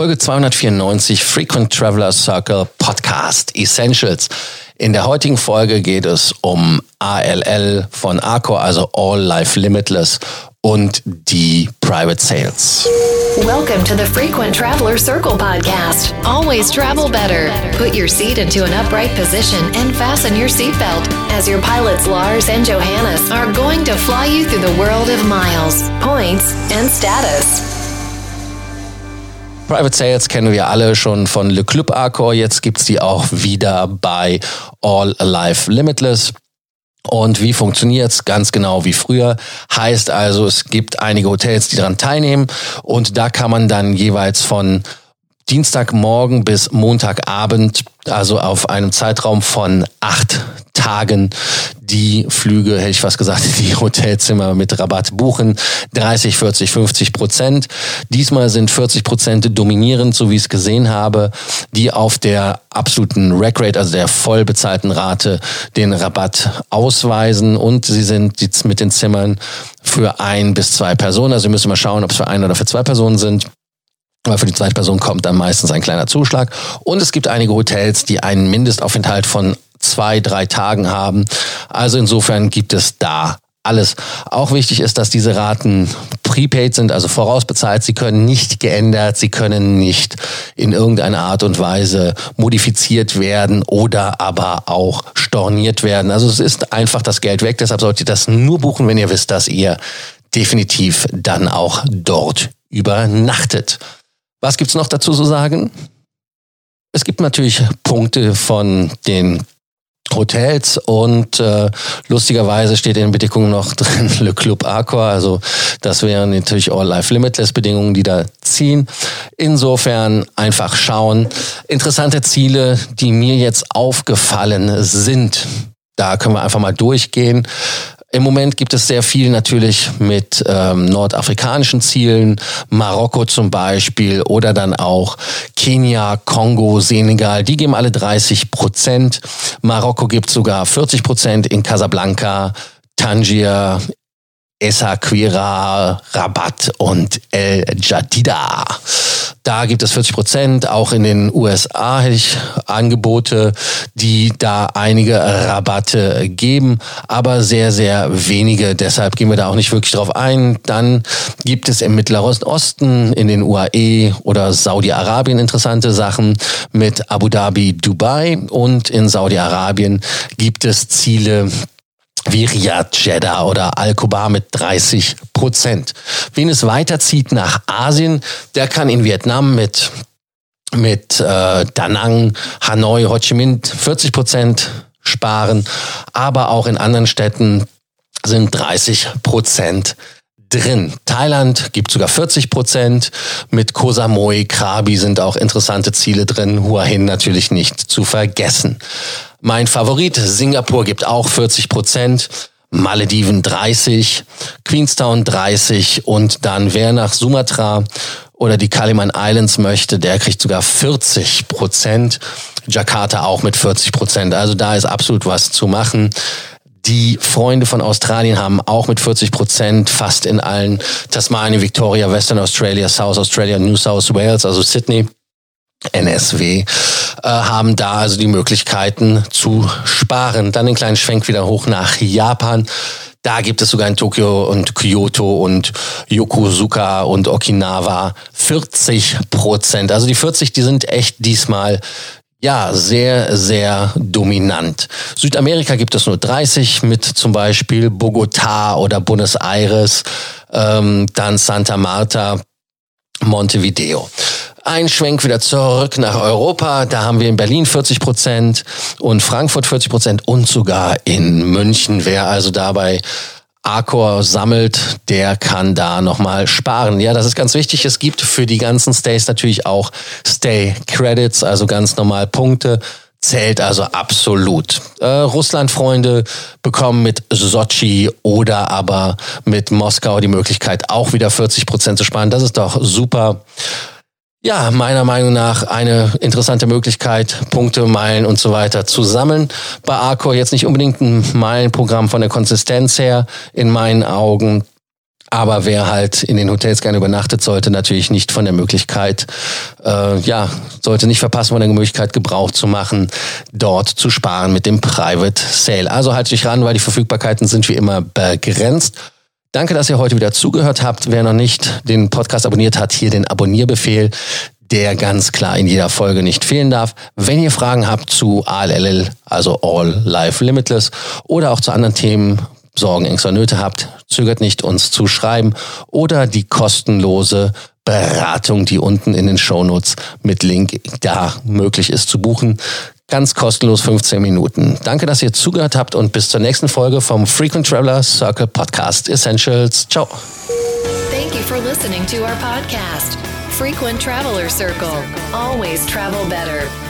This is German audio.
Folge 294 Frequent Traveler Circle Podcast Essentials. In der heutigen Folge geht es um ALL von Accor, also All Life Limitless und die Private Sales. Welcome to the Frequent Traveler Circle podcast. Always travel better. Put your seat into an upright position and fasten your seatbelt as your pilots Lars and Johannes are going to fly you through the world of miles, points, and status. Private Sales kennen wir alle schon von Le Club Accor. Jetzt gibt's die auch wieder bei All Alive Limitless. Und wie funktioniert's? Ganz genau wie früher. Heißt also, es gibt einige Hotels, die daran teilnehmen und da kann man dann jeweils von Dienstagmorgen bis Montagabend, also auf einem Zeitraum von acht Tagen, die Flüge, hätte ich fast gesagt, die Hotelzimmer mit Rabatt buchen. 30, 40, 50 Prozent. Diesmal sind 40 Prozent dominierend, so wie ich es gesehen habe, die auf der absoluten Rate, also der voll bezahlten Rate, den Rabatt ausweisen. Und sie sind jetzt mit den Zimmern für ein bis zwei Personen. Also wir müssen mal schauen, ob es für ein oder für zwei Personen sind. Aber für die zweite Person kommt dann meistens ein kleiner Zuschlag. Und es gibt einige Hotels, die einen Mindestaufenthalt von zwei, drei Tagen haben. Also insofern gibt es da alles. Auch wichtig ist, dass diese Raten prepaid sind, also vorausbezahlt. Sie können nicht geändert, sie können nicht in irgendeiner Art und Weise modifiziert werden oder aber auch storniert werden. Also es ist einfach das Geld weg. Deshalb solltet ihr das nur buchen, wenn ihr wisst, dass ihr definitiv dann auch dort übernachtet. Was gibt's noch dazu zu sagen? Es gibt natürlich Punkte von den Hotels und äh, lustigerweise steht in den Bedingungen noch drin Le Club Accor, also das wären natürlich All Life Limitless Bedingungen, die da ziehen. Insofern einfach schauen. Interessante Ziele, die mir jetzt aufgefallen sind. Da können wir einfach mal durchgehen. Im Moment gibt es sehr viel natürlich mit ähm, nordafrikanischen Zielen, Marokko zum Beispiel oder dann auch Kenia, Kongo, Senegal. Die geben alle 30 Prozent. Marokko gibt sogar 40 Prozent in Casablanca, Tangier, Essaquira, Rabat und El Jadida. Da gibt es 40 Prozent. Auch in den USA hätte ich Angebote, die da einige Rabatte geben, aber sehr, sehr wenige. Deshalb gehen wir da auch nicht wirklich drauf ein. Dann gibt es im Mittleren Osten, in den UAE oder Saudi-Arabien interessante Sachen mit Abu Dhabi, Dubai und in Saudi-Arabien gibt es Ziele, wie Riyadh, Jeddah oder Al-Kubar mit 30 Prozent. Wen es weiterzieht nach Asien, der kann in Vietnam mit mit äh, Da Nang, Hanoi, Ho Chi Minh 40 Prozent sparen, aber auch in anderen Städten sind 30 Prozent drin. Thailand gibt sogar 40 Prozent. Mit Koh Samui, Krabi sind auch interessante Ziele drin. Hua Hin natürlich nicht zu vergessen. Mein Favorit, Singapur gibt auch 40 Prozent. Malediven 30, Queenstown 30 und dann wer nach Sumatra oder die Kaliman Islands möchte, der kriegt sogar 40 Prozent. Jakarta auch mit 40 Prozent. Also da ist absolut was zu machen. Die Freunde von Australien haben auch mit 40 Prozent fast in allen Tasmania, Victoria, Western Australia, South Australia, New South Wales, also Sydney NSW, äh, haben da also die Möglichkeiten zu sparen. Dann den kleinen Schwenk wieder hoch nach Japan. Da gibt es sogar in Tokio und Kyoto und Yokosuka und Okinawa 40 Prozent. Also die 40, die sind echt diesmal ja, sehr, sehr dominant. Südamerika gibt es nur 30 mit zum Beispiel Bogota oder Buenos Aires, ähm, dann Santa Marta, Montevideo. Ein Schwenk wieder zurück nach Europa. Da haben wir in Berlin 40 Prozent und Frankfurt 40 Prozent und sogar in München. Wer also dabei Accor sammelt, der kann da nochmal sparen. Ja, das ist ganz wichtig. Es gibt für die ganzen Stays natürlich auch Stay Credits, also ganz normal Punkte. Zählt also absolut. Äh, Russland-Freunde bekommen mit Sochi oder aber mit Moskau die Möglichkeit, auch wieder 40 Prozent zu sparen. Das ist doch super. Ja, meiner Meinung nach eine interessante Möglichkeit, Punkte, Meilen und so weiter zu sammeln. Bei Arcor jetzt nicht unbedingt ein Meilenprogramm von der Konsistenz her, in meinen Augen. Aber wer halt in den Hotels gerne übernachtet, sollte natürlich nicht von der Möglichkeit, äh, ja, sollte nicht verpassen, von der Möglichkeit Gebrauch zu machen, dort zu sparen mit dem Private Sale. Also halte dich ran, weil die Verfügbarkeiten sind wie immer begrenzt. Danke, dass ihr heute wieder zugehört habt. Wer noch nicht den Podcast abonniert hat, hier den Abonnierbefehl der ganz klar in jeder Folge nicht fehlen darf. Wenn ihr Fragen habt zu ALLL, also All Life Limitless, oder auch zu anderen Themen, Sorgen, Ängste, Nöte habt, zögert nicht, uns zu schreiben oder die kostenlose Beratung, die unten in den Shownotes mit Link da möglich ist zu buchen. Ganz kostenlos 15 Minuten. Danke, dass ihr zugehört habt und bis zur nächsten Folge vom Frequent Traveler Circle Podcast Essentials. Ciao. Thank you for listening to our podcast, Frequent Traveler Circle. Always travel better.